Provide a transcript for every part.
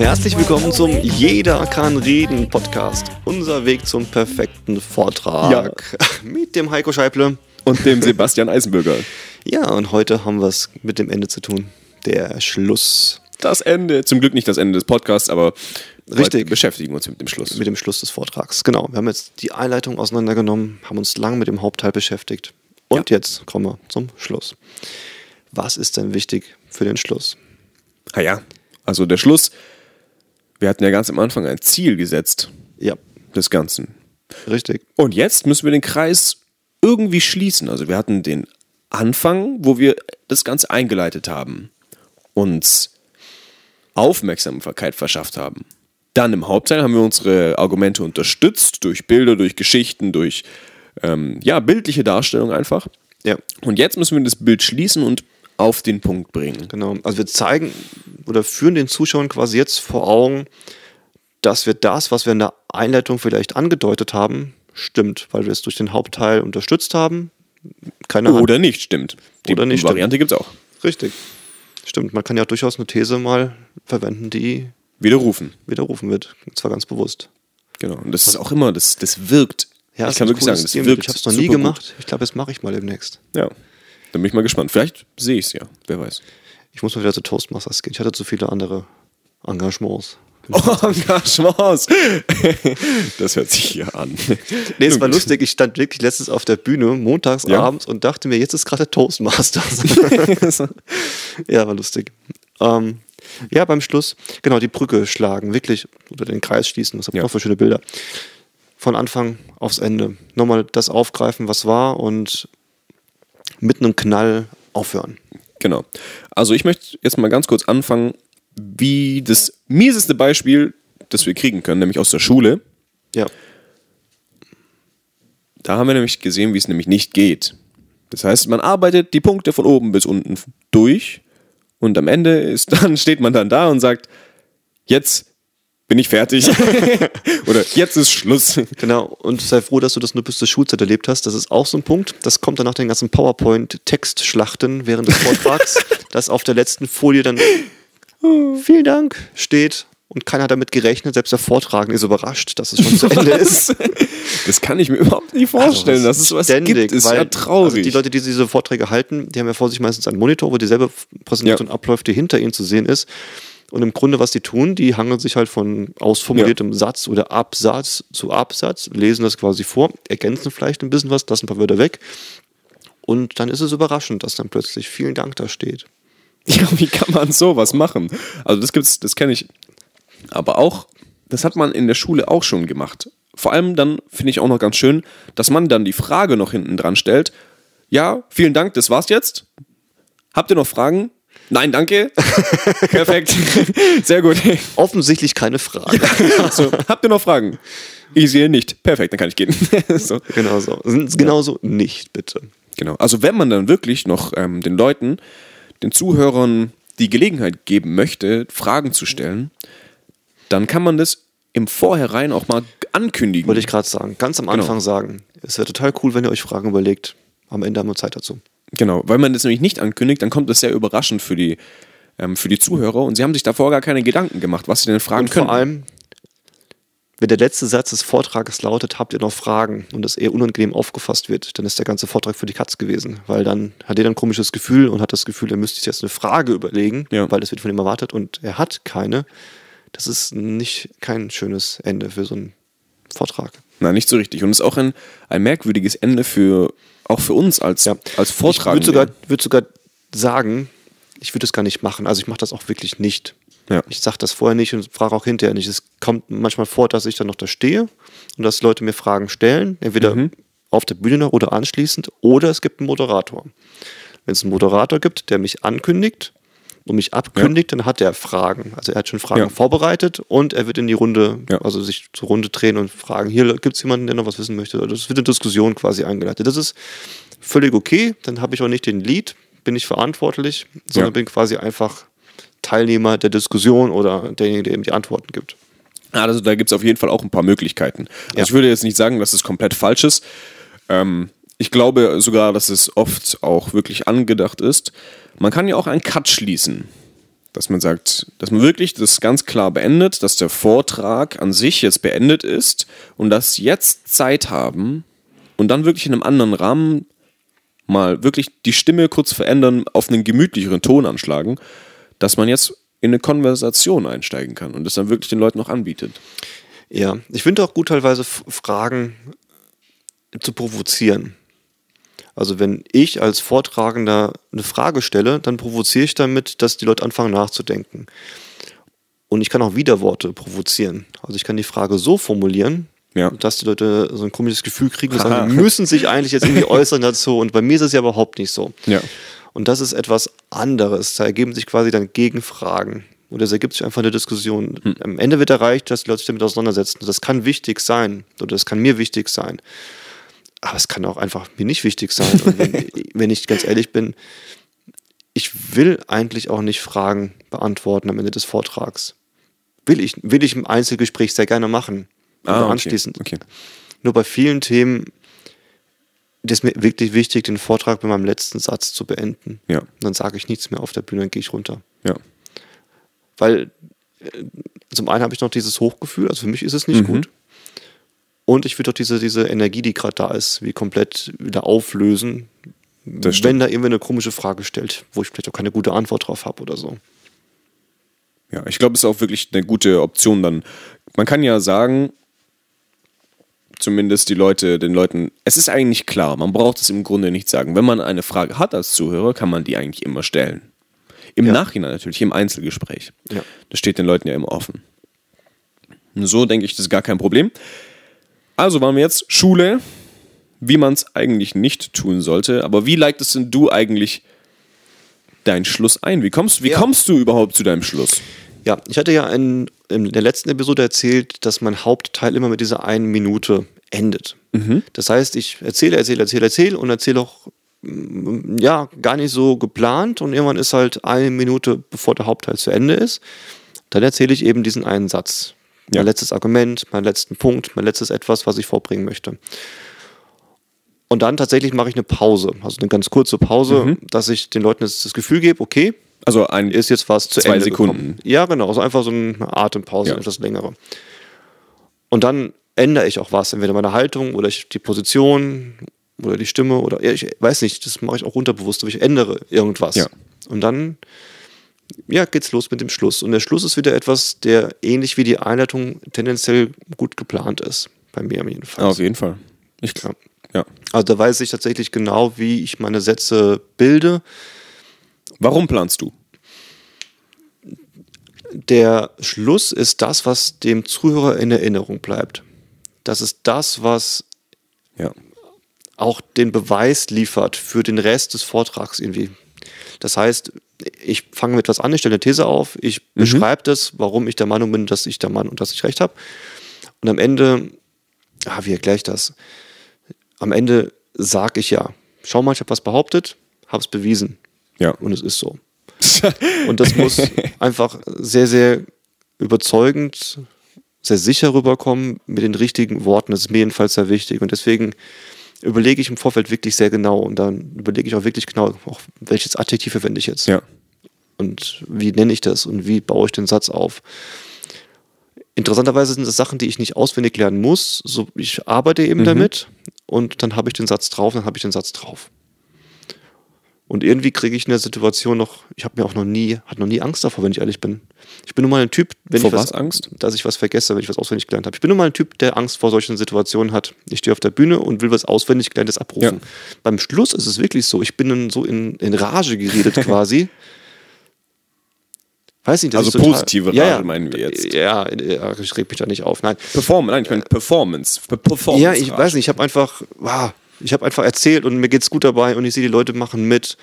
Herzlich willkommen zum Jeder kann reden Podcast. Unser Weg zum perfekten Vortrag. Mit dem Heiko Scheible. Und dem Sebastian Eisenbürger. Ja, und heute haben wir es mit dem Ende zu tun. Der Schluss. Das Ende. Zum Glück nicht das Ende des Podcasts, aber Richtig. beschäftigen wir uns mit dem Schluss. Mit dem Schluss des Vortrags. Genau. Wir haben jetzt die Einleitung auseinandergenommen, haben uns lang mit dem Hauptteil beschäftigt. Und jetzt kommen wir zum Schluss. Was ist denn wichtig für den Schluss? Ah ja, also der Schluss. Wir hatten ja ganz am Anfang ein Ziel gesetzt Ja, des Ganzen. richtig. Und jetzt müssen wir den Kreis irgendwie schließen. Also wir hatten den Anfang, wo wir das Ganze eingeleitet haben, uns Aufmerksamkeit verschafft haben. Dann im Hauptteil haben wir unsere Argumente unterstützt durch Bilder, durch Geschichten, durch ähm, ja, bildliche Darstellung einfach. Ja, Und jetzt müssen wir das Bild schließen und auf den Punkt bringen. Genau. Also wir zeigen oder führen den Zuschauern quasi jetzt vor Augen, dass wir das, was wir in der Einleitung vielleicht angedeutet haben, stimmt, weil wir es durch den Hauptteil unterstützt haben. Keine Hand. Oder nicht, stimmt. Die Oder nicht, Variante gibt es auch. Richtig. Stimmt. Man kann ja durchaus eine These mal verwenden, die Widerrufen. widerrufen wird. Und zwar ganz bewusst. Genau. Und das ist auch immer, das, das wirkt. Ja, ich kann wirklich sagen, das wirkt. Ich habe es noch nie super gut. gemacht. Ich glaube, das mache ich mal demnächst. Ja. Da bin ich mal gespannt. Vielleicht sehe ich es ja. Wer weiß. Ich muss mal wieder zu Toastmasters gehen. Ich hatte zu viele andere Engagements. Oh, Engagements. Das hört sich hier an. Nee, es war lustig. Ich stand wirklich letztens auf der Bühne, montags Ja. abends, und dachte mir, jetzt ist gerade Toastmasters. ja, war lustig. Ähm, ja, beim Schluss, genau, die Brücke schlagen, wirklich oder den Kreis schließen. Was habt ihr Ja. noch für schöne Bilder? Von Anfang aufs Ende. Nochmal das aufgreifen, was war und mit einem Knall aufhören. Genau. Also ich möchte jetzt mal ganz kurz anfangen, wie das mieseste Beispiel, das wir kriegen können, nämlich aus der Schule. Ja, Da haben wir nämlich gesehen, wie es nämlich nicht geht. Das heißt, man arbeitet die Punkte von oben bis unten durch und am Ende ist dann steht man dann da und sagt, jetzt bin ich fertig oder jetzt ist Schluss. genau. Und sei froh, dass du das nur bis zur Schulzeit erlebt hast. Das ist auch so ein Punkt. Das kommt dann nach den ganzen PowerPoint-Textschlachten während des Vortrags, dass auf der letzten Folie dann vielen Dank steht und keiner hat damit gerechnet. Selbst der Vortragende ist überrascht, dass es schon zu Ende ist. Das kann ich mir überhaupt nicht vorstellen, dass es was gibt. Ist weil, ja traurig. Also die Leute, die diese Vorträge halten, die haben ja vor sich meistens einen Monitor, wo dieselbe Präsentation Ja. abläuft, die hinter ihnen zu sehen ist. Und im Grunde, was die tun, die hangeln sich halt von ausformuliertem Satz oder Absatz zu Absatz, lesen das quasi vor, ergänzen vielleicht ein bisschen was, lassen ein paar Wörter weg. Und dann ist es überraschend, dass dann plötzlich vielen Dank da steht. Ja, wie kann man sowas machen? Also das gibt's, das kenne ich. Aber auch, das hat man in der Schule auch schon gemacht. Vor allem dann finde ich auch noch ganz schön, dass man dann die Frage noch hinten dran stellt. Ja, vielen Dank, das war's jetzt. Habt ihr noch Fragen? Nein, danke. Perfekt. Sehr gut. Offensichtlich keine Frage. So, habt ihr noch Fragen? Ich sehe nicht. Perfekt, dann kann ich gehen. so. Genau so. Genauso nicht, bitte. Genau. Also wenn man dann wirklich noch ähm, den Leuten, den Zuhörern die Gelegenheit geben möchte, Fragen zu stellen, dann kann man das im Vorhinein auch mal ankündigen. Wollte ich gerade sagen. Ganz am Genau. Anfang sagen. Es wäre total cool, wenn ihr euch Fragen überlegt. Am Ende haben wir Zeit dazu. Genau, weil man das nämlich nicht ankündigt, dann kommt das sehr überraschend für die, ähm, für die Zuhörer und sie haben sich davor gar keine Gedanken gemacht, was sie denn fragen Und können. vor allem, wenn der letzte Satz des Vortrages lautet, habt ihr noch Fragen und das eher unangenehm aufgefasst wird, dann ist der ganze Vortrag für die Katz gewesen. Weil dann hat jeder ein komisches Gefühl und hat das Gefühl, er müsste sich jetzt eine Frage überlegen, Ja. weil das wird von ihm erwartet und er hat keine. Das ist nicht kein schönes Ende für so einen Vortrag. Nein, nicht so richtig. Und es ist auch ein, ein merkwürdiges Ende für auch für uns als, als Ich würde sogar, würd sogar sagen, ich würde es gar nicht machen. Also ich mache das auch wirklich nicht. Ja. Ich sage das vorher nicht und frage auch hinterher nicht. Es kommt manchmal vor, dass ich dann noch da stehe und dass Leute mir Fragen stellen, entweder Mhm. auf der Bühne noch oder anschließend, oder es gibt einen Moderator. Wenn es einen Moderator gibt, der mich ankündigt und mich abkündigt, dann hat er Fragen. Also er hat schon Fragen Ja. vorbereitet und er wird in die Runde, Ja. also sich zur Runde drehen und fragen, hier gibt es jemanden, der noch was wissen möchte. Also Das wird eine Diskussion quasi eingeleitet. Das ist völlig okay, dann habe ich auch nicht den Lead, bin ich verantwortlich, sondern Ja. bin quasi einfach Teilnehmer der Diskussion oder derjenige, der eben die Antworten gibt. Ja, Also da gibt es auf jeden Fall auch ein paar Möglichkeiten. Also Ja. ich würde jetzt nicht sagen, dass es komplett falsch ist. Ähm, ich glaube sogar, dass es oft auch wirklich angedacht ist. Man kann ja auch einen Cut schließen. Dass man sagt, dass man wirklich das ganz klar beendet, dass der Vortrag an sich jetzt beendet ist und dass jetzt Zeit haben und dann wirklich in einem anderen Rahmen mal wirklich die Stimme kurz verändern, auf einen gemütlicheren Ton anschlagen, dass man jetzt in eine Konversation einsteigen kann und das dann wirklich den Leuten noch anbietet. Ja, ich finde auch gut teilweise Fragen zu provozieren. Also wenn ich als Vortragender eine Frage stelle, dann provoziere ich damit, dass die Leute anfangen nachzudenken. Und ich kann auch Widerworte provozieren. Also ich kann die Frage so formulieren, Ja. dass die Leute so ein komisches Gefühl kriegen und sagen, die müssen sich eigentlich jetzt irgendwie äußern dazu. Und bei mir ist es ja überhaupt nicht so. Ja. Und das ist etwas anderes. Da ergeben sich quasi dann Gegenfragen. Oder es ergibt sich einfach eine Diskussion. Am Ende wird erreicht, dass die Leute sich damit auseinandersetzen. Das kann wichtig sein. Oder das kann mir wichtig sein. Aber es kann auch einfach mir nicht wichtig sein. Und wenn, wenn ich ganz ehrlich bin, ich will eigentlich auch nicht Fragen beantworten am Ende des Vortrags. Will ich, will ich im Einzelgespräch sehr gerne machen. Ah, okay. anschließend. Okay. Nur bei vielen Themen ist mir wirklich wichtig, den Vortrag mit meinem letzten Satz zu beenden. Ja. Dann sage ich nichts mehr auf der Bühne, dann gehe ich runter. Ja. Weil äh, zum einen habe ich noch dieses Hochgefühl, also für mich ist es Mhm. nicht gut. Und ich würde auch diese, diese Energie, die gerade da ist, wie komplett wieder auflösen, wenn da irgendwie eine komische Frage stellt, wo ich vielleicht auch keine gute Antwort drauf habe oder so. Ja, ich glaube, es ist auch wirklich eine gute Option dann. Man kann ja sagen, zumindest die Leute, den Leuten, es ist eigentlich klar, man braucht es im Grunde nicht sagen. Wenn man eine Frage hat als Zuhörer, kann man die eigentlich immer stellen. Im Ja. Nachhinein natürlich, im Einzelgespräch. Ja. Das steht den Leuten ja immer offen. Und so denke ich, das ist gar kein Problem. Also waren wir jetzt Schule, wie man es eigentlich nicht tun sollte. Aber wie leitest denn du eigentlich deinen Schluss ein? Wie kommst, wie Ja. kommst du überhaupt zu deinem Schluss? Ja, ich hatte ja in, in der letzten Episode erzählt, dass mein Hauptteil immer mit dieser einen Minute endet. Das heißt, ich erzähle, erzähle, erzähle, erzähle und erzähle auch mm, ja gar nicht so geplant und irgendwann ist halt eine Minute, bevor der Hauptteil zu Ende ist, dann erzähle ich eben diesen einen Satz. Ja. Mein letztes Argument, mein letzten Punkt, mein letztes etwas, was ich vorbringen möchte. Und dann tatsächlich mache ich eine Pause, also eine ganz kurze Pause, dass ich den Leuten das, das Gefühl gebe, okay, Also ein ist jetzt was zu Zwei Ende Sekunden. gekommen. Ja, genau, also einfach so eine Atempause, Ja. etwas längere. Und dann ändere ich auch was, entweder meine Haltung oder ich, die Position oder die Stimme oder ja, ich weiß nicht, das mache ich auch unterbewusst, aber ich ändere irgendwas. Ja. Und dann ja, geht's los mit dem Schluss. Und der Schluss ist wieder etwas, der ähnlich wie die Einleitung tendenziell gut geplant ist. Bei mir jedenfalls. auf jeden Fall. Ich Ja. ja. Also da weiß ich tatsächlich genau, wie ich meine Sätze bilde. Warum planst du? der Schluss ist das, was dem Zuhörer in Erinnerung bleibt. Das ist das, was Ja. auch den Beweis liefert für den Rest des Vortrags irgendwie. Das heißt, ich fange mit etwas an, ich stelle eine These auf, ich beschreibe das, warum ich der Meinung bin, dass ich der Mann und dass ich recht habe. Und am Ende, ah, wie erkläre ich das? Am Ende sage ich ja, schau mal, ich habe was behauptet, habe es bewiesen. Ja. Und es ist so. Und das muss einfach sehr, sehr überzeugend, sehr sicher rüberkommen mit den richtigen Worten. Das ist mir jedenfalls sehr wichtig. Und deswegen überlege ich im Vorfeld wirklich sehr genau. Und dann überlege ich auch wirklich genau, auch welches Adjektiv verwende ich jetzt. Ja. Und wie nenne ich das und wie baue ich den Satz auf. Interessanterweise sind das Sachen, die ich nicht auswendig lernen muss. So, ich arbeite eben damit und dann habe ich den Satz drauf, dann habe ich den Satz drauf. Und irgendwie kriege ich in der Situation noch, ich habe mir auch noch nie, hatte noch nie Angst davor, wenn ich ehrlich bin. Ich bin nun mal ein Typ, wenn Vor ich was Angst? dass ich was vergesse, wenn ich was auswendig gelernt habe. Ich bin nun mal ein Typ, der Angst vor solchen Situationen hat. Ich stehe auf der Bühne und will was auswendig gelerntes abrufen. Ja. Beim Schluss ist es wirklich so, ich bin dann so in, in Rage geredet quasi. Weiß nicht, Also total, positive ja, Rage ja, meinen wir jetzt. Ja, ich reg mich da nicht auf. Nein. Performance, nein, ich meine Performance. Pe- Performance Ja, ich weiß nicht, ich habe einfach, wow, ich habe einfach erzählt und mir geht's gut dabei und ich sehe, die Leute machen mit.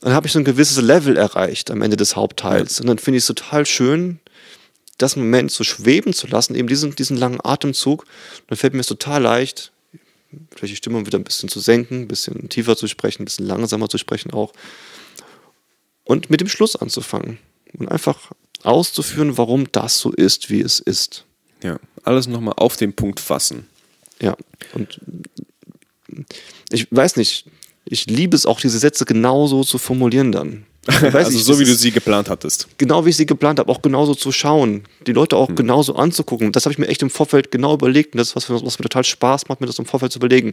Dann habe ich so ein gewisses Level erreicht am Ende des Hauptteils. Und dann finde ich es total schön, das Moment so schweben zu lassen, eben diesen, diesen langen Atemzug. Dann fällt mir es total leicht, vielleicht die Stimme wieder ein bisschen zu senken, ein bisschen tiefer zu sprechen, ein bisschen langsamer zu sprechen auch. Und mit dem Schluss anzufangen. Und einfach auszuführen, warum das so ist, wie es ist. Ja, alles nochmal auf den Punkt fassen. Ja, und ich weiß nicht, ich liebe es auch, diese Sätze genauso zu formulieren dann. Also nicht, so wie du sie geplant hattest. Genau wie ich sie geplant habe, auch genauso zu schauen, die Leute auch genauso anzugucken. Das habe ich mir echt im Vorfeld genau überlegt und das ist was, was mir total Spaß macht, mir das im Vorfeld zu überlegen.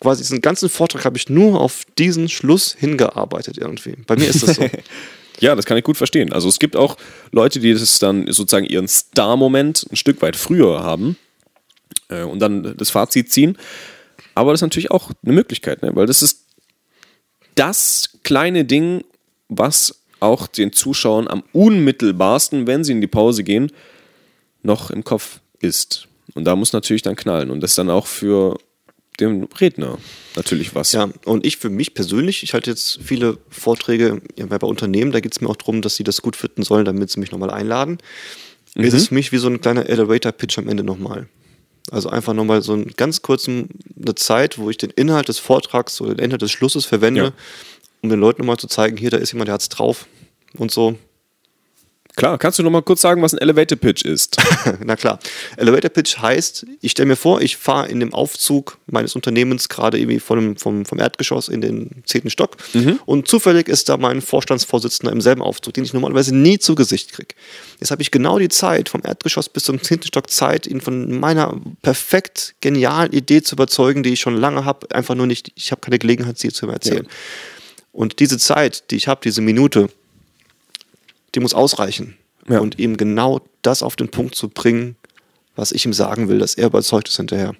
Quasi diesen ganzen Vortrag habe ich nur auf diesen Schluss hingearbeitet irgendwie. Bei mir ist das so. Ja, das kann ich gut verstehen. Also es gibt auch Leute, die das dann sozusagen ihren Star-Moment ein Stück weit früher haben äh, und dann das Fazit ziehen. Aber das ist natürlich auch eine Möglichkeit, ne? weil das ist das kleine Ding, was auch den Zuschauern am unmittelbarsten, wenn sie in die Pause gehen, noch im Kopf ist. Und da muss natürlich dann knallen. Und das dann auch für den Redner natürlich was. Ja, und ich für mich persönlich, ich halte jetzt viele Vorträge ja, bei Unternehmen, da geht es mir auch darum, dass sie das gut finden sollen, damit sie mich nochmal einladen. Mhm. Es ist für mich wie so ein kleiner Elevator-Pitch am Ende nochmal. Also einfach nochmal so einen ganz kurzen eine Zeit, wo ich den Inhalt des Vortrags oder den Inhalt des Schlusses verwende, Ja. um den Leuten nochmal zu zeigen, hier, da ist jemand, der hat's drauf und so. Klar, kannst du noch mal kurz sagen, was ein Elevator Pitch ist? Na klar. Elevator Pitch heißt, ich stelle mir vor, ich fahre in dem Aufzug meines Unternehmens gerade irgendwie vom, vom, vom Erdgeschoss in den zehnten Stock und zufällig ist da mein Vorstandsvorsitzender im selben Aufzug, den ich normalerweise nie zu Gesicht kriege. Jetzt habe ich genau die Zeit, vom Erdgeschoss bis zum zehnten Stock Zeit, ihn von meiner perfekt genialen Idee zu überzeugen, die ich schon lange habe, einfach nur nicht, ich habe keine Gelegenheit, sie zu erzählen. Und diese Zeit, die ich habe, diese Minute, die muss ausreichen. Ja. Und ihm genau das auf den Punkt zu bringen, was ich ihm sagen will, dass er überzeugt ist hinterher.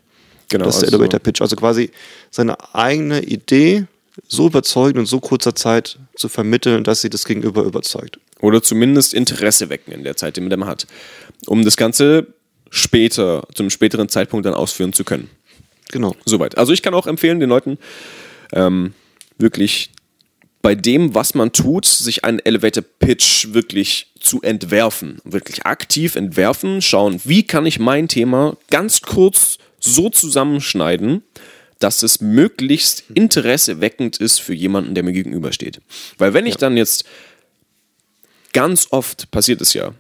Genau, das ist der also- Elevator Pitch. Also quasi seine eigene Idee so überzeugend und so kurzer Zeit zu vermitteln, dass sie das Gegenüber überzeugt. Oder zumindest Interesse wecken in der Zeit, die man hat. Um das Ganze später, zum späteren Zeitpunkt dann ausführen zu können. Genau. Soweit. Also ich kann auch empfehlen, den Leuten ähm, wirklich bei dem, was man tut, sich einen Elevator Pitch wirklich zu entwerfen. Wirklich aktiv entwerfen, schauen, wie kann ich mein Thema ganz kurz so zusammenschneiden, dass es möglichst interesseweckend ist für jemanden, der mir gegenübersteht. Weil wenn ich dann jetzt ganz oft passiert es ja,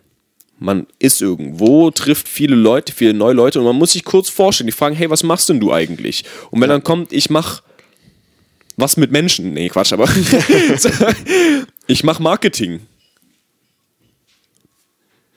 man ist irgendwo, trifft viele Leute, viele neue Leute und man muss sich kurz vorstellen. Die fragen, hey, was machst denn du eigentlich? Und wenn dann kommt, ich mach was mit Menschen. Nee, Quatsch, aber ich mach Marketing.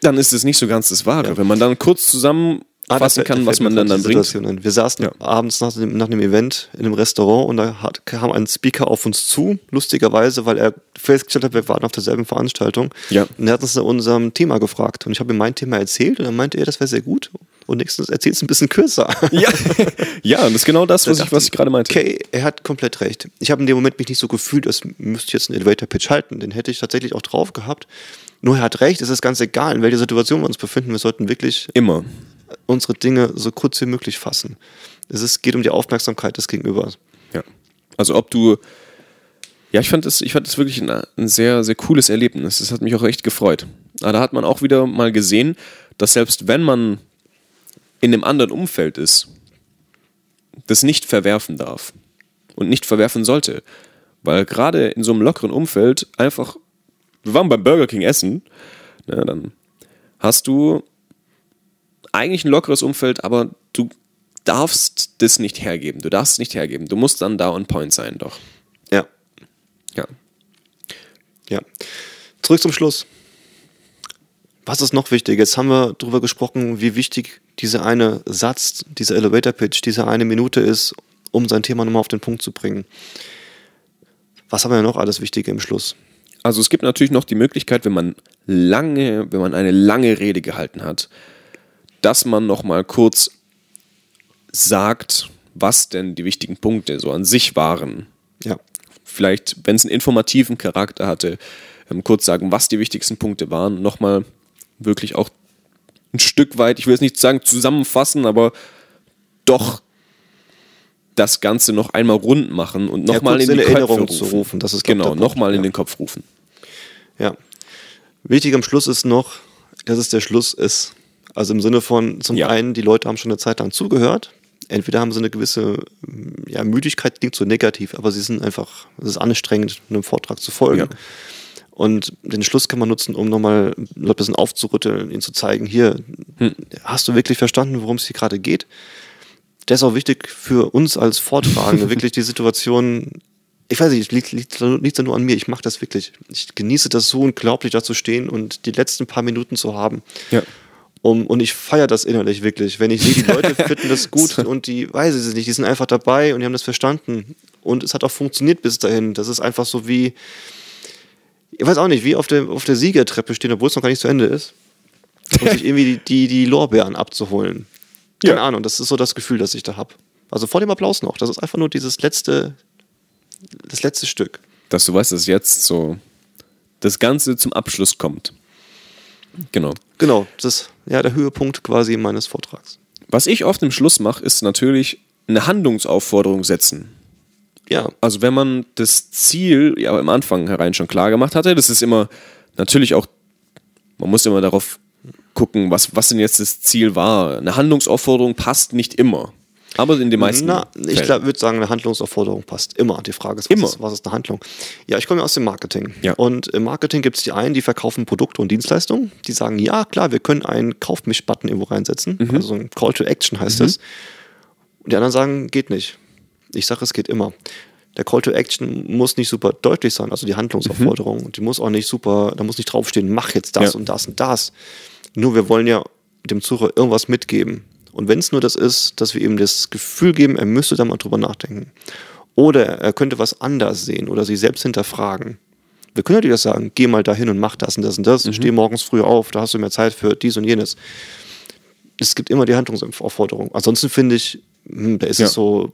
Dann ist es nicht so ganz das Wahre. Wenn man dann kurz zusammenfassen Ah, kann, was man dann, dann bringt. Ein. Wir saßen Ja. abends nach dem, nach dem Event in einem Restaurant und da hat, kam ein Speaker auf uns zu, lustigerweise, weil er festgestellt hat, wir waren auf derselben Veranstaltung. Ja. Und er hat uns nach unserem Thema gefragt. Und ich habe ihm mein Thema erzählt und dann meinte er, das wäre sehr gut. Und nächstens erzählst du ein bisschen kürzer. Ja. ja, das ist genau das, was ich, was ich gerade meinte. Okay, er hat komplett recht. Ich habe in dem Moment mich nicht so gefühlt, als müsste ich jetzt einen Elevator-Pitch halten. Den hätte ich tatsächlich auch drauf gehabt. Nur er hat recht, es ist ganz egal, in welcher Situation wir uns befinden. Wir sollten wirklich Immer. unsere Dinge so kurz wie möglich fassen. Es ist, geht um die Aufmerksamkeit des Gegenübers. Ja. Also ob du. Ja, ich fand das, ich fand das wirklich ein, ein sehr, sehr cooles Erlebnis. Das hat mich auch echt gefreut. Aber da hat man auch wieder mal gesehen, dass selbst wenn man in einem anderen Umfeld ist, das nicht verwerfen darf und nicht verwerfen sollte. Weil gerade in so einem lockeren Umfeld einfach, wir waren beim Burger King essen, ne, dann hast du eigentlich ein lockeres Umfeld, aber du darfst das nicht hergeben. Du darfst es nicht hergeben. Du musst dann da on point sein, doch. Ja, Ja. ja. Zurück zum Schluss. Was ist noch wichtig? Jetzt haben wir darüber gesprochen, wie wichtig dieser eine Satz, dieser Elevator Pitch, diese eine Minute ist, um sein Thema nochmal auf den Punkt zu bringen. Was haben wir noch alles Wichtige im Schluss? Also es gibt natürlich noch die Möglichkeit, wenn man lange, wenn man eine lange Rede gehalten hat, dass man noch mal kurz sagt, was denn die wichtigen Punkte so an sich waren. Ja. Vielleicht, wenn es einen informativen Charakter hatte, ähm, kurz sagen, was die wichtigsten Punkte waren. Nochmal wirklich auch ein Stück weit, ich will jetzt nicht sagen zusammenfassen, aber doch das Ganze noch einmal rund machen und Ja, nochmal kurz in die in Köpfe Erinnerung rufen. zu rufen, das ist, genau, nochmal in ja. den Kopf rufen. Ja. Wichtig am Schluss ist noch, dass es der Schluss ist. Also im Sinne von, zum Ja. einen, die Leute haben schon eine Zeit lang zugehört. Entweder haben sie eine gewisse ja, Müdigkeit, klingt so negativ, aber sie sind einfach, es ist anstrengend, einem Vortrag zu folgen. Und den Schluss kann man nutzen, um nochmal ein bisschen aufzurütteln, ihnen zu zeigen, hier, Hm. hast du wirklich verstanden, worum es hier gerade geht? Das ist auch wichtig für uns als Vortragende, wirklich die Situation ich weiß nicht, liegt, liegt, liegt ja nur an mir. Ich mache das wirklich. Ich genieße das so unglaublich, da zu stehen und die letzten paar Minuten zu haben. Ja. Um, und ich feiere das innerlich wirklich. Wenn ich sehe, die Leute finden das gut und die, weiß ich es nicht, die sind einfach dabei und die haben das verstanden. Und es hat auch funktioniert bis dahin. Das ist einfach so wie, ich weiß auch nicht, wie auf der, auf der Siegertreppe stehen, obwohl es noch gar nicht zu Ende ist. Und sich irgendwie die, die, die Lorbeeren abzuholen. Keine Ja. Ahnung, das ist so das Gefühl, das ich da habe. Also vor dem Applaus noch. Das ist einfach nur dieses letzte, das letzte Stück. Dass du weißt, dass jetzt so das Ganze zum Abschluss kommt. Genau. Genau, das ist ja der Höhepunkt quasi meines Vortrags. Was ich oft im Schluss mache, ist natürlich eine Handlungsaufforderung setzen. Ja, Also wenn man das Ziel ja am Anfang herein schon klar gemacht hatte, das ist immer natürlich auch, man muss immer darauf gucken, was, was denn jetzt das Ziel war. Eine Handlungsaufforderung passt nicht immer. Aber in den meisten. Na, ich würde sagen, eine Handlungsaufforderung passt immer. Die Frage ist, was, Immer. Ist, was ist eine Handlung? Ja, ich komme ja aus dem Marketing. Ja. Und im Marketing gibt es die einen, die verkaufen Produkte und Dienstleistungen. Die sagen, ja, klar, wir können einen Kauf mich Button irgendwo reinsetzen. Mhm. Also so ein Call to Action heißt das. Und die anderen sagen, geht nicht. Ich sage, es geht immer. Der Call to Action muss nicht super deutlich sein, also die Handlungsaufforderung. Und die muss auch nicht super, da muss nicht draufstehen, mach jetzt das Ja. und das und das. Nur wir wollen ja dem Zuhörer irgendwas mitgeben. Und wenn es nur das ist, dass wir ihm das Gefühl geben, er müsste da mal drüber nachdenken. Oder er könnte was anders sehen oder sich selbst hinterfragen. Wir können natürlich das sagen, geh mal dahin und mach das und das und das, steh morgens früh auf, da hast du mehr Zeit für dies und jenes. Es gibt immer die Handlungsaufforderung. Ansonsten finde ich, da ist Ja. es so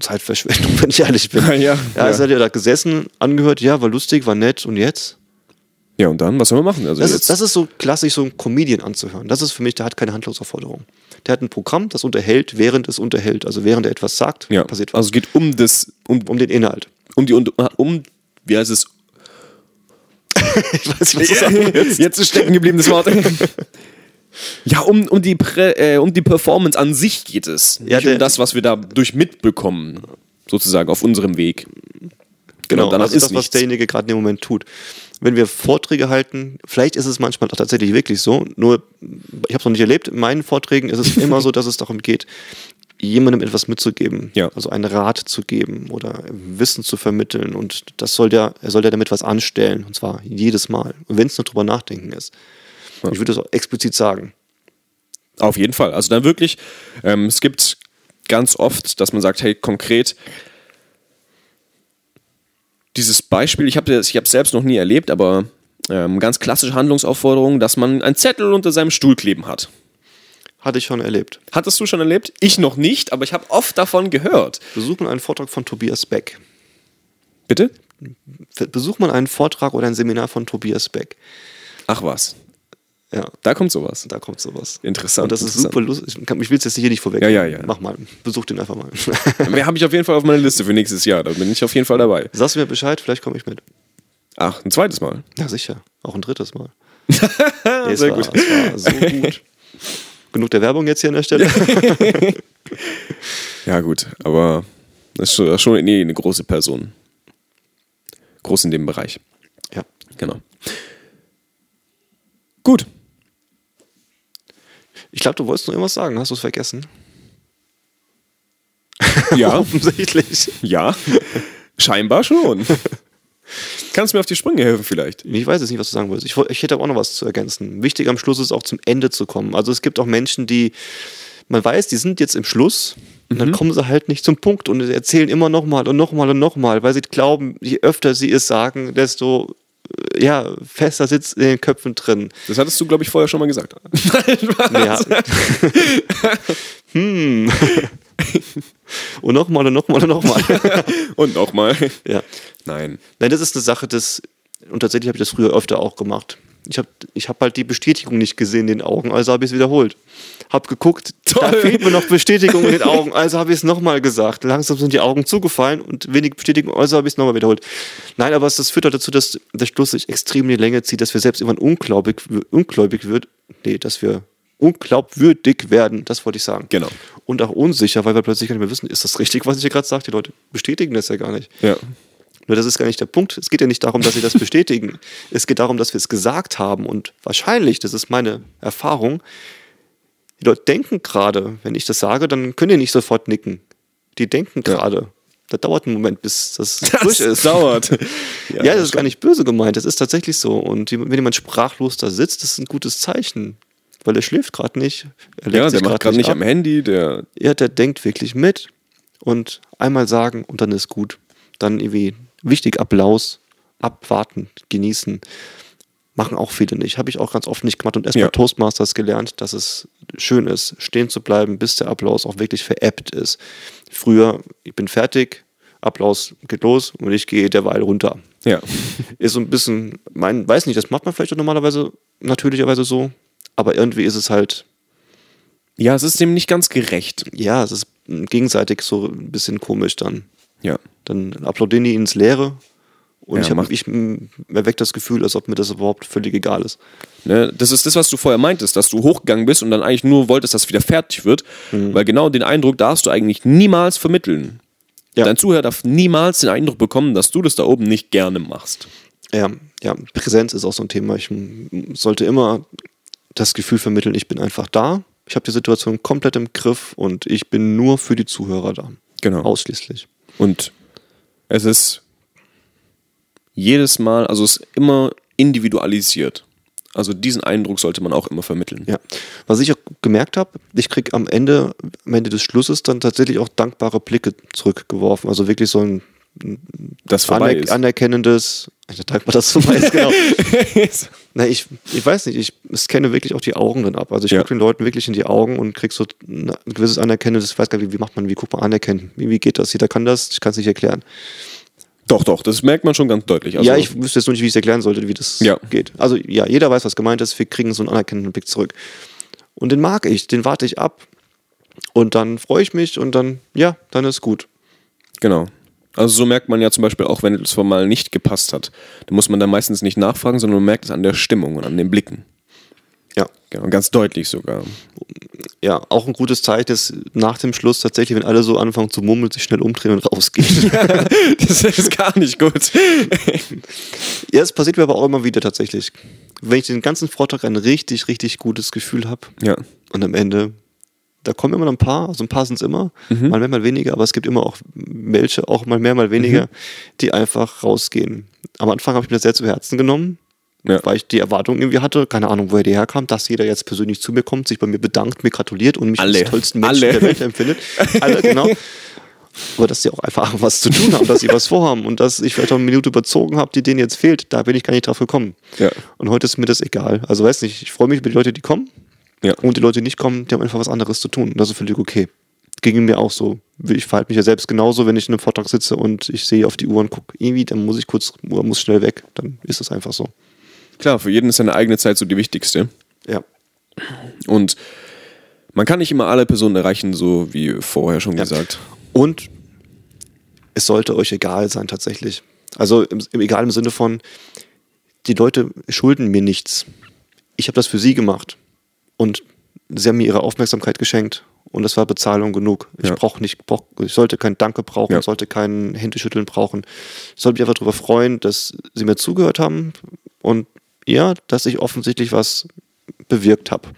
Zeitverschwendung, wenn ich ehrlich bin. Ja, ja, ja. ist halt ja da gesessen, angehört, ja, war lustig, war nett und jetzt? Ja, und dann, was soll man machen? Also Das jetzt, ist, das ist so klassisch, so ein Comedian anzuhören. Das ist für mich, der hat keine Handlungsaufforderung. Der hat ein Programm, das unterhält, während es unterhält. Also während er etwas sagt, ja, passiert was. also es geht um das, um, um den Inhalt. um die, um, um wie heißt es? Ich weiß nicht, was sagen willst. Jetzt ist stecken geblieben, das Wort. Ja, um, um, die Prä, äh, um die Performance an sich geht es. Nicht Ja, der- um das, was wir dadurch mitbekommen, sozusagen auf unserem Weg. Genau, danach das ist ist das, was nichts. derjenige gerade in dem Moment tut. Wenn wir Vorträge halten, vielleicht ist es manchmal auch tatsächlich wirklich so, nur ich habe es noch nicht erlebt, in meinen Vorträgen ist es immer so, dass es darum geht, jemandem etwas mitzugeben, Ja. also einen Rat zu geben oder Wissen zu vermitteln und das soll der, er soll der damit was anstellen und zwar jedes Mal, wenn es nur drüber nachdenken ist. Ich würde das auch explizit sagen. Auf jeden Fall. Also dann wirklich, ähm, es gibt ganz oft, dass man sagt, hey, konkret, dieses Beispiel, ich habe es selbst noch nie erlebt, aber ähm, ganz klassische Handlungsaufforderung, dass man einen Zettel unter seinem Stuhl kleben hat. Hatte ich schon erlebt. Hattest du schon erlebt? Ich noch nicht, aber ich habe oft davon gehört. Besuch mal einen Vortrag von Tobias Beck. Bitte? Besuch mal einen Vortrag oder ein Seminar von Tobias Beck. Ach was, Ja, da kommt sowas. da kommt sowas. Interessant. Und das ist interessant. super lustig. Ich, kann- ich will es jetzt hier nicht vorweg. Ja, ja, ja. Mach mal. Besuch den einfach mal. Mehr habe ich auf jeden Fall auf meiner Liste für nächstes Jahr. Da bin ich auf jeden Fall dabei. Sagst du mir Bescheid, vielleicht komme ich mit. Ach, ein zweites Mal. Ja, sicher. Auch ein drittes Mal. nee, es, Sehr war, gut. es war so gut. Genug der Werbung jetzt hier an der Stelle. Ja, gut, aber das ist schon, das ist schon nee, eine große Person. Groß in dem Bereich. ja. Genau. Gut. Ich glaube, du wolltest noch irgendwas sagen. Hast du es vergessen? Ja, Offensichtlich. ja. Scheinbar schon. Kannst du mir auf die Sprünge helfen vielleicht? Ich weiß jetzt nicht, was du sagen wolltest. Ich, ich hätte aber auch noch was zu ergänzen. Wichtig am Schluss ist auch zum Ende zu kommen. Also es gibt auch Menschen, die, man weiß, die sind jetzt im Schluss und dann kommen sie halt nicht zum Punkt und erzählen immer nochmal und nochmal und nochmal, weil sie glauben, je öfter sie es sagen, desto ja, fester sitzt in den Köpfen drin. Das hattest du, glaube ich, vorher schon mal gesagt. Ja. hm. und nochmal und nochmal und nochmal. Und nochmal. ja. Nein. Nein, das ist eine Sache, das, und tatsächlich habe ich das früher öfter auch gemacht. Ich habe ich hab halt die Bestätigung nicht gesehen in den Augen, also habe ich es wiederholt. Hab geguckt, da Toll. fehlt mir noch Bestätigung in den Augen, also habe ich es nochmal gesagt. Langsam sind die Augen zugefallen und wenig Bestätigung, also habe ich es nochmal wiederholt. Nein, aber es, das führt halt dazu, dass der Schluss sich extrem in die Länge zieht, dass wir selbst irgendwann ungläubig, ungläubig wird, nee, dass wir unglaubwürdig werden, das wollte ich sagen. Genau. Und auch unsicher, weil wir plötzlich gar nicht mehr wissen, ist das richtig, was ich hier gerade sage? Die Leute bestätigen das ja gar nicht. Ja. Nur das ist gar nicht der Punkt. Es geht ja nicht darum, dass sie das bestätigen. Es geht darum, dass wir es gesagt haben. Und wahrscheinlich, das ist meine Erfahrung, die Leute denken gerade, wenn ich das sage, dann können die nicht sofort nicken. Die denken Ja. gerade. das dauert einen Moment, bis das, durch ist. dauert. Ja, das ist gar nicht böse gemeint, das ist tatsächlich so. Und wenn jemand sprachlos da sitzt, das ist ein gutes Zeichen. Weil er schläft gerade nicht. Er Ja, sich der macht gerade nicht ab. am Handy, der. Ja, der denkt wirklich mit und einmal sagen und dann ist gut. Dann irgendwie wichtig Applaus, abwarten, genießen. Machen auch viele nicht. Habe ich auch ganz oft nicht gemacht und erst Ja. bei Toastmasters gelernt, dass es schön ist, stehen zu bleiben, bis der Applaus auch wirklich veräppt ist. Früher, ich bin fertig, Applaus geht los und ich gehe derweil runter. Ja. Ist so ein bisschen, mein, weiß nicht, das macht man vielleicht auch normalerweise, natürlicherweise so, aber irgendwie ist es halt Ja, es ist dem nicht ganz gerecht. ja, es ist gegenseitig so ein bisschen komisch dann. Ja. Dann applaudieren die ins Leere und Ja, ich, hab, ich erweckt das Gefühl, als ob mir das überhaupt völlig egal ist. Ne, das ist das, was du vorher meintest, dass du hochgegangen bist und dann eigentlich nur wolltest, dass es wieder fertig wird, weil genau den Eindruck darfst du eigentlich niemals vermitteln. Ja. Dein Zuhörer darf niemals den Eindruck bekommen, dass du das da oben nicht gerne machst. Ja, ja, Präsenz ist auch so ein Thema. Ich sollte immer das Gefühl vermitteln, ich bin einfach da. Ich habe die Situation komplett im Griff und ich bin nur für die Zuhörer da. Genau. Ausschließlich. Und es ist jedes Mal, also es ist immer individualisiert. Also diesen Eindruck sollte man auch immer vermitteln. Ja. Was ich auch gemerkt habe, ich kriege am Ende, am Ende des Schlusses dann tatsächlich auch dankbare Blicke zurückgeworfen. Also wirklich so ein Das vorbei aner ist. anerkennendes, dankbar, dass es vorbei ist, genau. Na, ich, ich weiß nicht, ich scanne wirklich auch die Augen dann ab. Also ich Ja. gucke den Leuten wirklich in die Augen und krieg so ein gewisses Anerkennendes, ich weiß gar nicht, wie, wie macht man, wie guckt man anerkennen? Wie, wie geht das? Jeder kann das, ich kann es nicht erklären. Doch, doch, das merkt man schon ganz deutlich. Also, ja, ich wüsste jetzt nur nicht, wie ich es erklären sollte, wie das Ja. geht. Also ja, jeder weiß, was gemeint ist, wir kriegen so einen anerkennenden Blick zurück. Und den mag ich, den warte ich ab. Und dann freue ich mich und dann, ja, dann ist gut. Genau. Also so merkt man ja zum Beispiel auch, wenn es mal nicht gepasst hat. Da muss man dann meistens nicht nachfragen, sondern man merkt es an der Stimmung und an den Blicken. Ja. Genau, ganz deutlich sogar. Ja, auch ein gutes Zeichen ist nach dem Schluss tatsächlich, wenn alle so anfangen zu mummeln, sich schnell umdrehen und rausgehen. das ist gar nicht gut. Ja, es passiert mir aber auch immer wieder tatsächlich. Wenn ich den ganzen Vortrag ein richtig, richtig gutes Gefühl habe Ja. und am Ende, da kommen immer noch ein paar, also ein paar sind es immer, Mhm. mal mehr, mal weniger, aber es gibt immer auch welche, auch mal mehr, mal weniger, Mhm. die einfach rausgehen. Am Anfang habe ich mir das sehr zu Herzen genommen, Ja. weil ich die Erwartung irgendwie hatte, keine Ahnung, woher die herkam, dass jeder jetzt persönlich zu mir kommt, sich bei mir bedankt, mir gratuliert und mich Alle. als tollsten Menschen Alle. der Welt empfindet. Alle, genau. Aber dass sie auch einfach was zu tun haben, dass sie was vorhaben und dass ich vielleicht auch eine Minute überzogen habe, die denen jetzt fehlt, da bin ich gar nicht drauf gekommen. Ja. Und heute ist mir das egal. Also weiß nicht, ich freue mich über die Leute, die kommen. Ja. Und die Leute, die nicht kommen, die haben einfach was anderes zu tun. Und das ist völlig okay. Ging mir auch so. Ich verhalte mich ja selbst genauso, wenn ich in einem Vortrag sitze und ich sehe auf die Uhr und gucke, irgendwie, dann muss ich kurz, oder muss schnell weg. Dann ist das einfach so. Klar, für jeden ist seine eigene Zeit so die wichtigste. Ja. Und man kann nicht immer alle Personen erreichen, so wie vorher schon Ja. gesagt. Und es sollte euch egal sein, tatsächlich. Also im, im egal im Sinne von, die Leute schulden mir nichts. Ich habe das für sie gemacht. Und sie haben mir ihre Aufmerksamkeit geschenkt. Und das war Bezahlung genug. Ich Ja. brauche nicht, brauch, ich sollte kein Danke brauchen, Ja. sollte kein Händeschütteln brauchen. Ich sollte mich einfach darüber freuen, dass sie mir zugehört haben und ja, dass ich offensichtlich was bewirkt habe.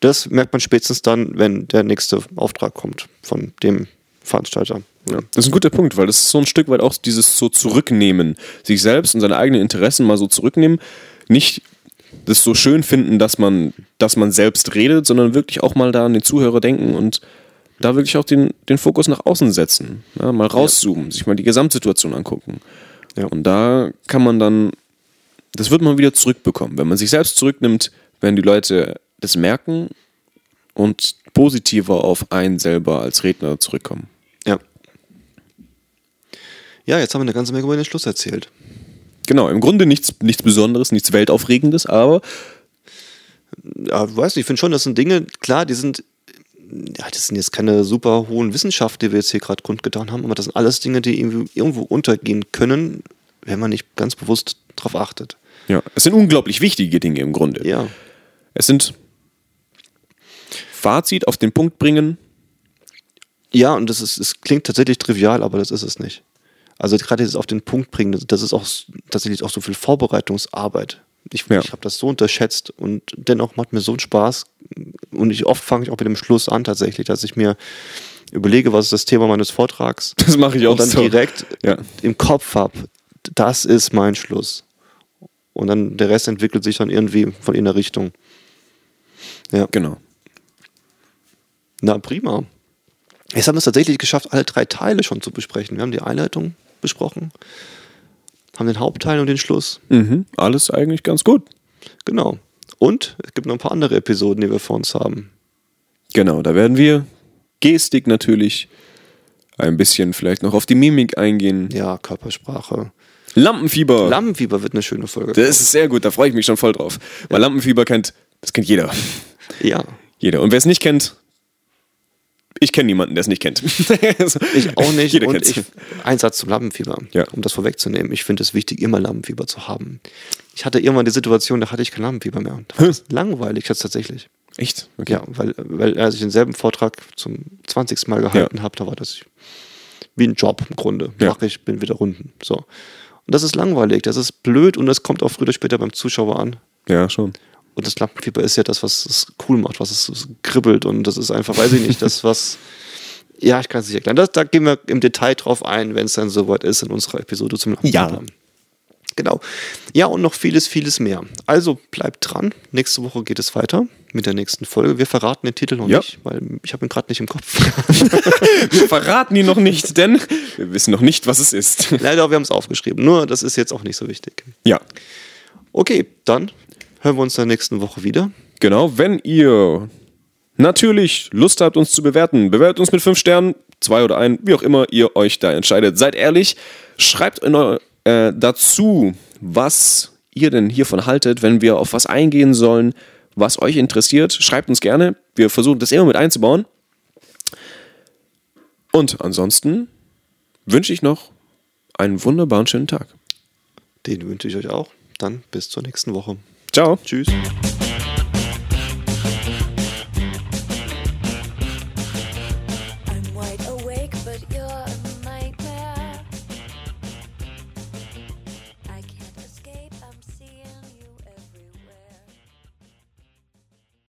Das merkt man spätestens dann, wenn der nächste Auftrag kommt von dem Veranstalter. Ja. Das ist ein guter Punkt, weil das ist so ein Stück weit auch dieses so zurücknehmen, sich selbst und seine eigenen Interessen mal so zurücknehmen, nicht das so schön finden, dass man, dass man selbst redet, sondern wirklich auch mal da an den Zuhörer denken und da wirklich auch den, den Fokus nach außen setzen. Ja, mal rauszoomen, sich mal die Gesamtsituation angucken. Ja. Und da kann man dann, das wird man wieder zurückbekommen. Wenn man sich selbst zurücknimmt, werden die Leute das merken und positiver auf einen selber als Redner zurückkommen. Ja. Ja, jetzt haben wir eine ganze Menge über den Schluss erzählt. Genau, im Grunde nichts, nichts Besonderes, nichts Weltaufregendes, aber Ja, du weißt, ich finde schon, das sind Dinge, klar, die sind, ja, das sind jetzt keine super hohen Wissenschaft, die wir jetzt hier gerade kundgetan haben, aber das sind alles Dinge, die irgendwo untergehen können, wenn man nicht ganz bewusst drauf achtet. ja, es sind unglaublich wichtige Dinge im Grunde. Ja. Es sind Fazit auf den Punkt bringen. Ja, und das ist, es klingt tatsächlich trivial, aber das ist es nicht. Also gerade dieses auf den Punkt bringen, das- ist auch tatsächlich auch so viel Vorbereitungsarbeit. Ich, Ja. ich habe das so unterschätzt und dennoch macht mir so einen Spaß. Und ich oft fange ich auch mit dem Schluss an tatsächlich, dass ich mir überlege, was ist das Thema meines Vortrags Das mache ich auch und dann so. direkt Ja. im Kopf habe, das ist mein Schluss. Und dann der Rest entwickelt sich dann irgendwie von in der Richtung. Ja, Genau. na prima. Jetzt haben wir es tatsächlich geschafft, alle drei Teile schon zu besprechen. Wir haben die Einleitung besprochen, haben den Hauptteil und den Schluss. Mhm. Alles eigentlich ganz gut. Genau. Und es gibt noch ein paar andere Episoden, die wir vor uns haben. Genau, da werden wir Gestik natürlich ein bisschen vielleicht noch auf die Mimik eingehen. Ja, Körpersprache. Lampenfieber. Lampenfieber wird eine schöne Folge. das ist sehr gut, da freue ich mich schon voll drauf. Weil Lampenfieber kennt, das kennt jeder. ja. Jeder. Und wer es nicht kennt, ich kenne niemanden, der es nicht kennt. Ich auch nicht. Jeder und ich, ein Satz zum Lampenfieber, Ja. um das vorwegzunehmen. Ich finde es wichtig, immer Lampenfieber zu haben. Ich hatte irgendwann die Situation, da hatte ich kein Lampenfieber mehr. Da war langweilig jetzt tatsächlich. Echt? Okay. Ja, weil, weil als ich denselben Vortrag zum 20. Mal gehalten habe, da war das wie ein Job im Grunde. Ja. Mache ich, bin wieder runden. So. Und das ist langweilig, das ist blöd und das kommt auch früher oder später beim Zuschauer an. Ja, schon. Und das Lampenfieber ist ja das, was es cool macht, was es, kribbelt und das ist einfach, weiß ich nicht, das, was. Ja, ich kann es nicht erklären. Das, da gehen wir im Detail drauf ein, wenn es dann soweit ist in unserer Episode zum Lampenfieber. Ja. Genau. Ja, und noch vieles, vieles mehr. Also bleibt dran. Nächste Woche geht es weiter mit der nächsten Folge. Wir verraten den Titel noch Ja. nicht, weil ich habe ihn gerade nicht im Kopf. Wir verraten ihn noch nicht, denn wir wissen noch nicht, was es ist. Leider, wir haben es aufgeschrieben. Nur, das ist jetzt auch nicht so wichtig. Ja, Okay, dann hören wir uns in der nächsten Woche wieder. genau. Wenn ihr natürlich Lust habt, uns zu bewerten, bewertet uns mit fünf Sternen, zwei oder ein, wie auch immer ihr euch da entscheidet. Seid ehrlich, schreibt in eu- äh, dazu, was ihr denn hiervon haltet, wenn wir auf was eingehen sollen, was euch interessiert. Schreibt uns gerne. Wir versuchen das immer mit einzubauen. Und ansonsten wünsche ich noch einen wunderbaren schönen Tag. Den wünsche ich euch auch. Dann bis zur nächsten Woche. Ciao. Tschüss.